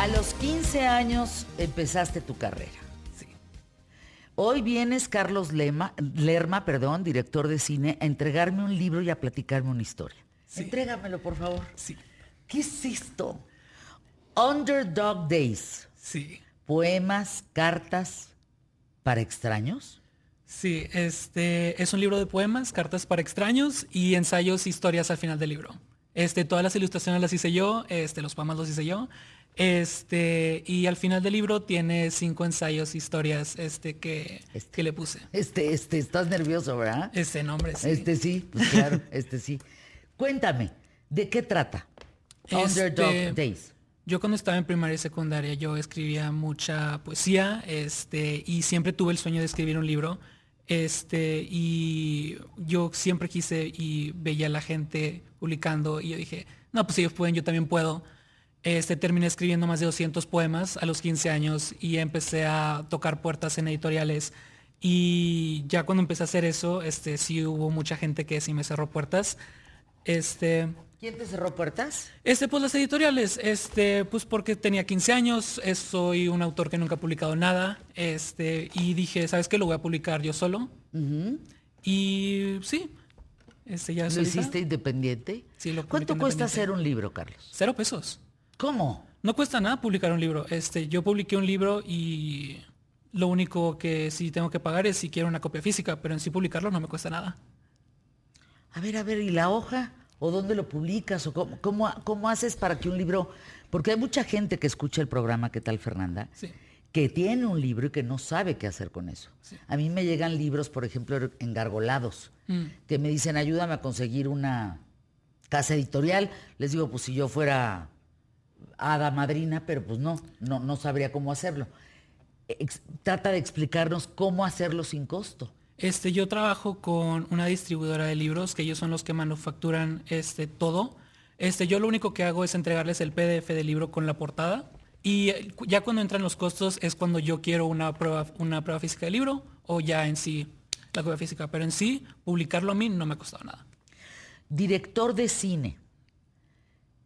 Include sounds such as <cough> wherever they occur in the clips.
A los 15 años empezaste tu carrera. Sí. Hoy vienes, Carlos Lema, Lerma, perdón, director de cine, a entregarme un libro y a platicarme una historia. Sí. Entrégamelo, por favor. Sí. ¿Qué es esto? Underdog Days. Sí. Poemas, cartas para extraños. Sí, este es un libro de poemas, cartas para extraños y ensayos, historias al final del libro. Este, todas las ilustraciones las hice yo, este, los poemas los hice yo. Este, y al final del libro tiene cinco ensayos, historias, este, que, Este. que le puse. Este, este, estás nervioso, ¿verdad? Este nombre, sí. Este sí, pues claro, <laughs> este sí. Cuéntame, ¿de qué trata? Underdog Este, Days. Yo cuando estaba en primaria y secundaria yo escribía mucha poesía, este, y siempre tuve el sueño de escribir un libro. Este, y yo siempre quise y veía a la gente publicando y yo dije, no, pues si ellos pueden, yo también puedo. Este, terminé escribiendo más de 200 poemas a los 15 años y empecé a tocar puertas en editoriales. Y ya cuando empecé a hacer eso, este, sí hubo mucha gente que sí me cerró puertas. Este, ¿Quién te cerró puertas? este, pues las editoriales, este, pues porque tenía 15 años, es- soy un autor que nunca ha publicado nada, este, y dije, ¿sabes qué? Lo voy a publicar yo solo. Y sí, este, ya ¿Lo solita. hiciste independiente? Sí, lo ¿Cuánto cuesta hacer un libro, Carlos? Cero pesos. ¿Cómo? No cuesta nada publicar un libro. Este, yo publiqué un libro y lo único que sí tengo que pagar es si quiero una copia física, pero en sí publicarlo no me cuesta nada. A ver, a ver, ¿y la hoja? ¿O dónde lo publicas? ¿O cómo, cómo, cómo haces para que un libro... Porque hay mucha gente que escucha el programa, ¿qué tal, Fernanda? Sí. Que tiene un libro y que no sabe qué hacer con eso. A mí me llegan libros, por ejemplo, engargolados, Mm. que me dicen, ayúdame a conseguir una casa editorial. Les digo, pues si yo fuera hada madrina, pero pues no, no, no sabría cómo hacerlo. Ex- trata de explicarnos cómo hacerlo sin costo. Este, yo trabajo con una distribuidora de libros, que ellos son los que manufacturan este, todo. Este, yo lo único que hago es entregarles el PDF del libro con la portada. Y eh, ya cuando entran los costos es cuando yo quiero una prueba, una prueba física del libro o ya en sí la copia física. Pero en sí, publicarlo a mí no me ha costado nada. Director de cine.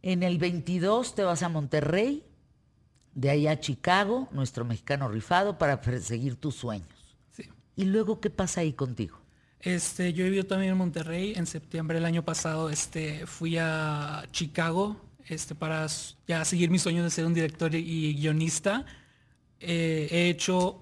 En el 22 te vas a Monterrey, de ahí a Chicago, nuestro mexicano rifado, para perseguir tus sueños. Sí. ¿Y luego qué pasa ahí contigo? Este, yo he vivido también en Monterrey. En septiembre del año pasado este, fui a Chicago este, para ya seguir mi sueño de ser un director y guionista. Eh, he hecho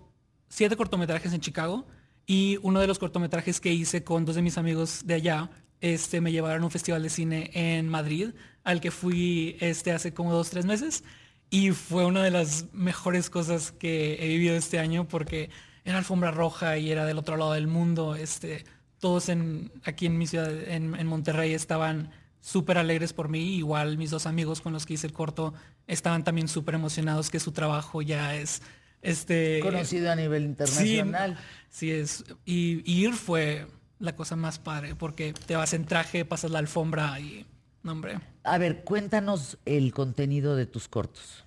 siete cortometrajes en Chicago y uno de los cortometrajes que hice con dos de mis amigos de allá este, me llevaron a un festival de cine en Madrid al que fui este, hace como dos, tres meses. Y fue una de las mejores cosas que he vivido este año porque era alfombra roja y era del otro lado del mundo. Este, todos en, aquí en mi ciudad, en, en Monterrey, estaban súper alegres por mí. Igual mis dos amigos con los que hice el corto estaban también súper emocionados que su trabajo ya es este Conocido a nivel internacional. Sí, sí es. Y, y ir fue la cosa más padre porque te vas en traje, pasas la alfombra y no hombre. A ver, cuéntanos el contenido de tus cortos.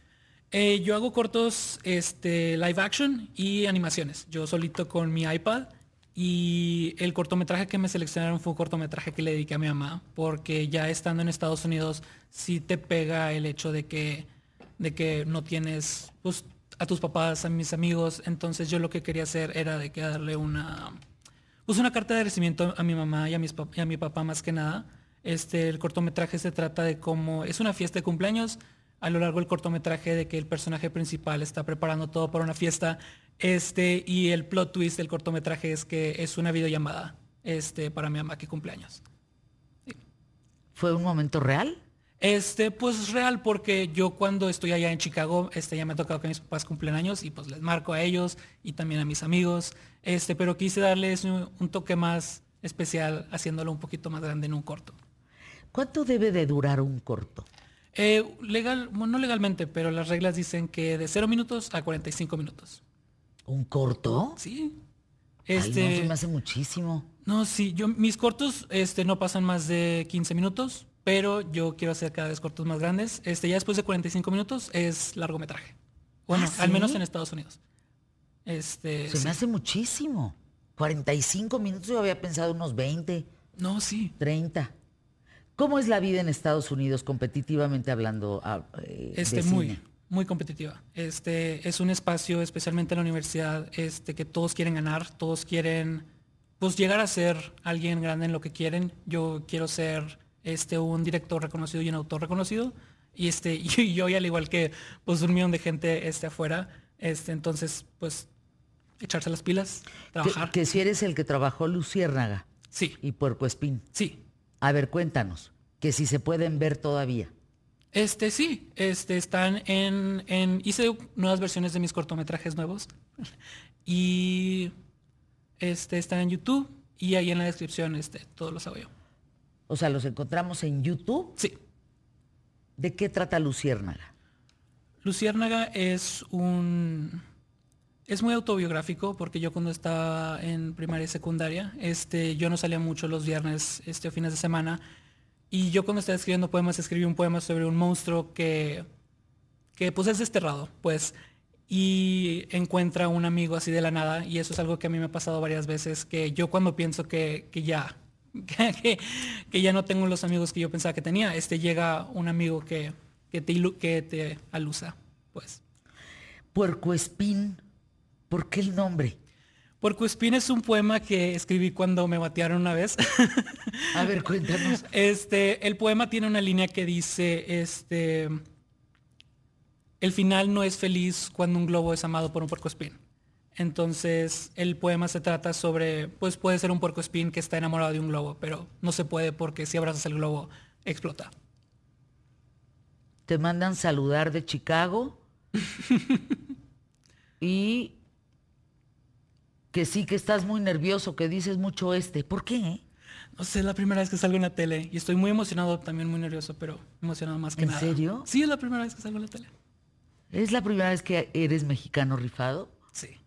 Eh, yo hago cortos este, live action y animaciones. Yo solito con mi iPad. Y el cortometraje que me seleccionaron fue un cortometraje que le dediqué a mi mamá. Porque ya estando en Estados Unidos, sí te pega el hecho de que, de que no tienes pues, a tus papás, a mis amigos. Entonces yo lo que quería hacer era de que darle una, pues una carta de agradecimiento a mi mamá y a, mis y a mi papá más que nada. Este, el cortometraje se trata de cómo es una fiesta de cumpleaños. A lo largo del cortometraje de que el personaje principal está preparando todo para una fiesta. Este, y el plot twist del cortometraje es que es una videollamada este, para mi mamá que cumpleaños. ¿Fue un momento real? Este, pues real, porque yo cuando estoy allá en Chicago, este, ya me ha tocado que mis papás cumplen años y pues les marco a ellos y también a mis amigos. Este, pero quise darles un, un toque más especial, haciéndolo un poquito más grande en un corto. ¿Cuánto debe de durar un corto? Eh, legal, bueno, no legalmente, pero las reglas dicen que de 0 minutos a 45 minutos. ¿Un corto? Sí. Ay, Este, no, se me hace muchísimo. No, sí, yo mis cortos este, no pasan más de 15 minutos, pero yo quiero hacer cada vez cortos más grandes. Este, ya después de 45 minutos es largometraje. Bueno, ¿Ah, al menos en Estados Unidos. Este, Se sí. me hace muchísimo. 45 minutos, yo había pensado unos 20, No, sí. 30. ¿Cómo es la vida en Estados Unidos, competitivamente hablando? ah, eh, Este, muy, cine? muy competitiva. Este es un espacio, especialmente en la universidad, este que todos quieren ganar, todos quieren pues llegar a ser alguien grande en lo que quieren. Yo quiero ser este un director reconocido y un autor reconocido y este <laughs> y yo, al igual que pues un millón de gente este afuera, este entonces pues echarse las pilas, trabajar. Que, si eres el que trabajó Luciérnaga. Sí. Y Puerco Espín. Sí. A ver, cuéntanos, que si se pueden ver todavía. Este sí, este están en, en hice nuevas versiones de mis cortometrajes nuevos <laughs> y este están en YouTube y ahí en la descripción este todos los hago yo. O sea, los encontramos en YouTube. Sí. ¿De qué trata Luciérnaga? Luciérnaga es un es muy autobiográfico porque yo cuando estaba en primaria y secundaria, este, yo no salía mucho los viernes este, o fines de semana y yo cuando estaba escribiendo poemas, escribí un poema sobre un monstruo que, que pues es desterrado, pues, y encuentra un amigo así de la nada, y eso es algo que a mí me ha pasado varias veces, que yo cuando pienso que, ya, <laughs> que, que, ya no tengo los amigos que yo pensaba que tenía, este llega un amigo que, que, te, que te alusa, pues. Puerco Espín, ¿por qué el nombre? Espín es un poema que escribí cuando me batearon una vez. A ver, cuéntanos. <laughs> Este, el poema tiene una línea que dice, este, el final no es feliz cuando un globo es amado por un puercoespín. Entonces, el poema se trata sobre, pues puede ser un puercoespín que está enamorado de un globo, pero no se puede porque si abrazas el globo, explota. Te mandan saludar de Chicago <laughs> y que sí, que estás muy nervioso, que dices mucho este. ¿Por qué? No sé, es la primera vez que salgo en la tele y estoy muy emocionado, también muy nervioso, pero emocionado más que nada. ¿En serio? Sí, es la primera vez que salgo en la tele. ¿Es la primera vez que eres mexicano rifado? Sí.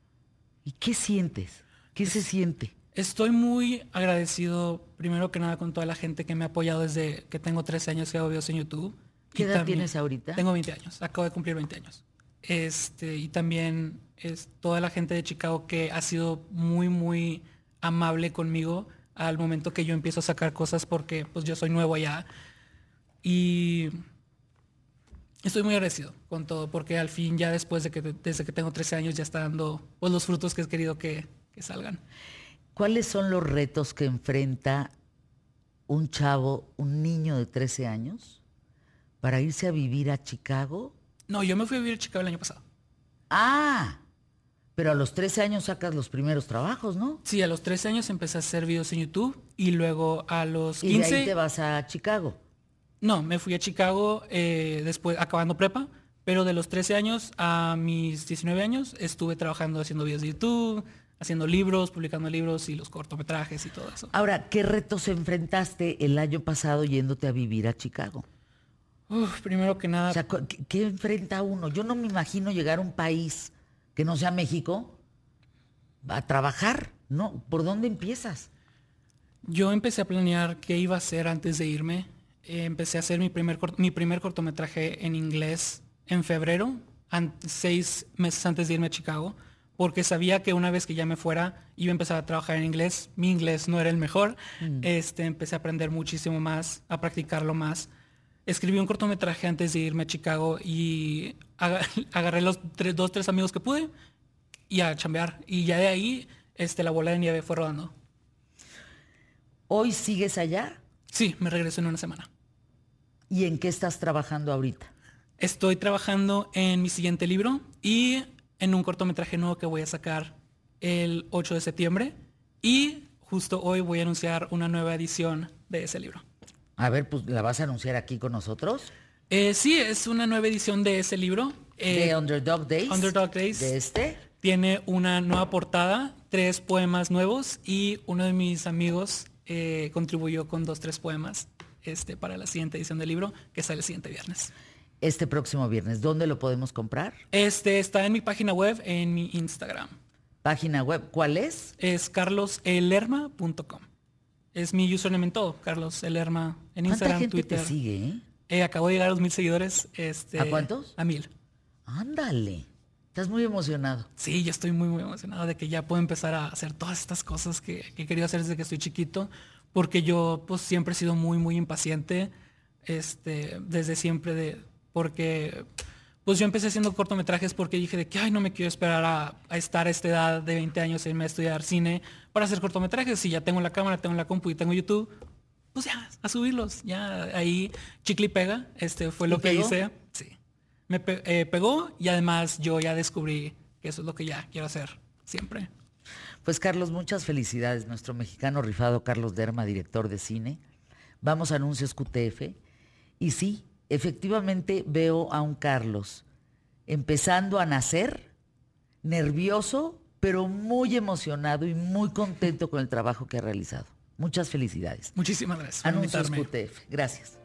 ¿Y qué sientes? ¿Qué se siente? Estoy muy agradecido, primero que nada, con toda la gente que me ha apoyado desde que tengo 13 años que hago videos en YouTube. ¿Qué edad tienes ahorita? Tengo 20 años, acabo de cumplir 20 años. Este, y también es toda la gente de Chicago que ha sido muy, muy amable conmigo al momento que yo empiezo a sacar cosas porque pues yo soy nuevo allá. Y estoy muy agradecido con todo porque al fin ya después de que desde que tengo 13 años ya está dando pues, los frutos que he querido que, que salgan. ¿Cuáles son los retos que enfrenta un chavo, un niño de 13 años para irse a vivir a Chicago no, yo me fui a vivir a Chicago el año pasado. Ah, pero a los 13 años sacas los primeros trabajos, ¿no? Sí, a los 13 años empecé a hacer videos en YouTube y luego a los 15... ¿Y de ahí te vas a Chicago? No, me fui a Chicago eh, después, acabando prepa, pero de los 13 años a mis 19 años estuve trabajando haciendo videos de YouTube, haciendo libros, publicando libros y los cortometrajes y todo eso. Ahora, ¿qué retos enfrentaste el año pasado yéndote a vivir a Chicago? Primero que nada. ¿qué, enfrenta uno? Yo no me imagino llegar a un país que no sea México a trabajar, ¿no? ¿Por dónde empiezas? Yo empecé a planear qué iba a hacer antes de irme. Eh, empecé a hacer mi primer, mi primer cortometraje en inglés en febrero, seis meses antes de irme a Chicago, porque sabía que una vez que ya me fuera iba a empezar a trabajar en inglés. Mi inglés no era el mejor. Mm. Este, empecé a aprender muchísimo más, a practicarlo más escribí un cortometraje antes de irme a Chicago y <laughs> agarré los tres, dos, tres amigos que pude y a chambear. Y ya de ahí este, la bola de nieve fue rodando. ¿Hoy sigues allá? Sí, me regreso en una semana. ¿Y en qué estás trabajando ahorita? Estoy trabajando en mi siguiente libro y en un cortometraje nuevo que voy a sacar el 8 de septiembre. Y justo hoy voy a anunciar una nueva edición de ese libro. A ver, pues la vas a anunciar aquí con nosotros. Eh, sí, es una nueva edición de ese libro. de eh, Underdog Days. Underdog Days. De este. Tiene una nueva portada, tres poemas nuevos y uno de mis amigos eh, contribuyó con dos, tres poemas este, para la siguiente edición del libro, que sale el siguiente viernes. Este próximo viernes, ¿dónde lo podemos comprar? Este está en mi página web, en mi Instagram. ¿Página web cuál es? Es carloselerma.com. Es mi username en todo, Carlos Elerma, en Instagram, gente Twitter. Te sigue, eh? eh? acabo de llegar a los mil seguidores. Este, ¿A cuántos? A mil. Ándale. Estás muy emocionado. Sí, yo estoy muy, muy emocionado de que ya puedo empezar a hacer todas estas cosas que, que he querido hacer desde que estoy chiquito, porque yo pues siempre he sido muy, muy impaciente, este, desde siempre de, porque pues yo empecé haciendo cortometrajes porque dije de que, ay, no me quiero esperar a, estar a esta edad de 20 años y irme a estudiar cine para hacer cortometrajes. Si ya tengo la cámara, tengo la compu y tengo YouTube, pues ya, a subirlos. Ya ahí chicle y pega, este fue lo que hice. Sí. Me eh, pegó y además yo ya descubrí que eso es lo que ya quiero hacer siempre. Pues Carlos, muchas felicidades. Nuestro mexicano rifado Carlos Derma, director de cine. Vamos a anuncios QTF. Y sí, efectivamente veo a un Carlos empezando a nacer, nervioso, pero muy emocionado y muy contento con el trabajo que ha realizado. Muchas felicidades. Muchísimas gracias. Anuncios QTF. Gracias.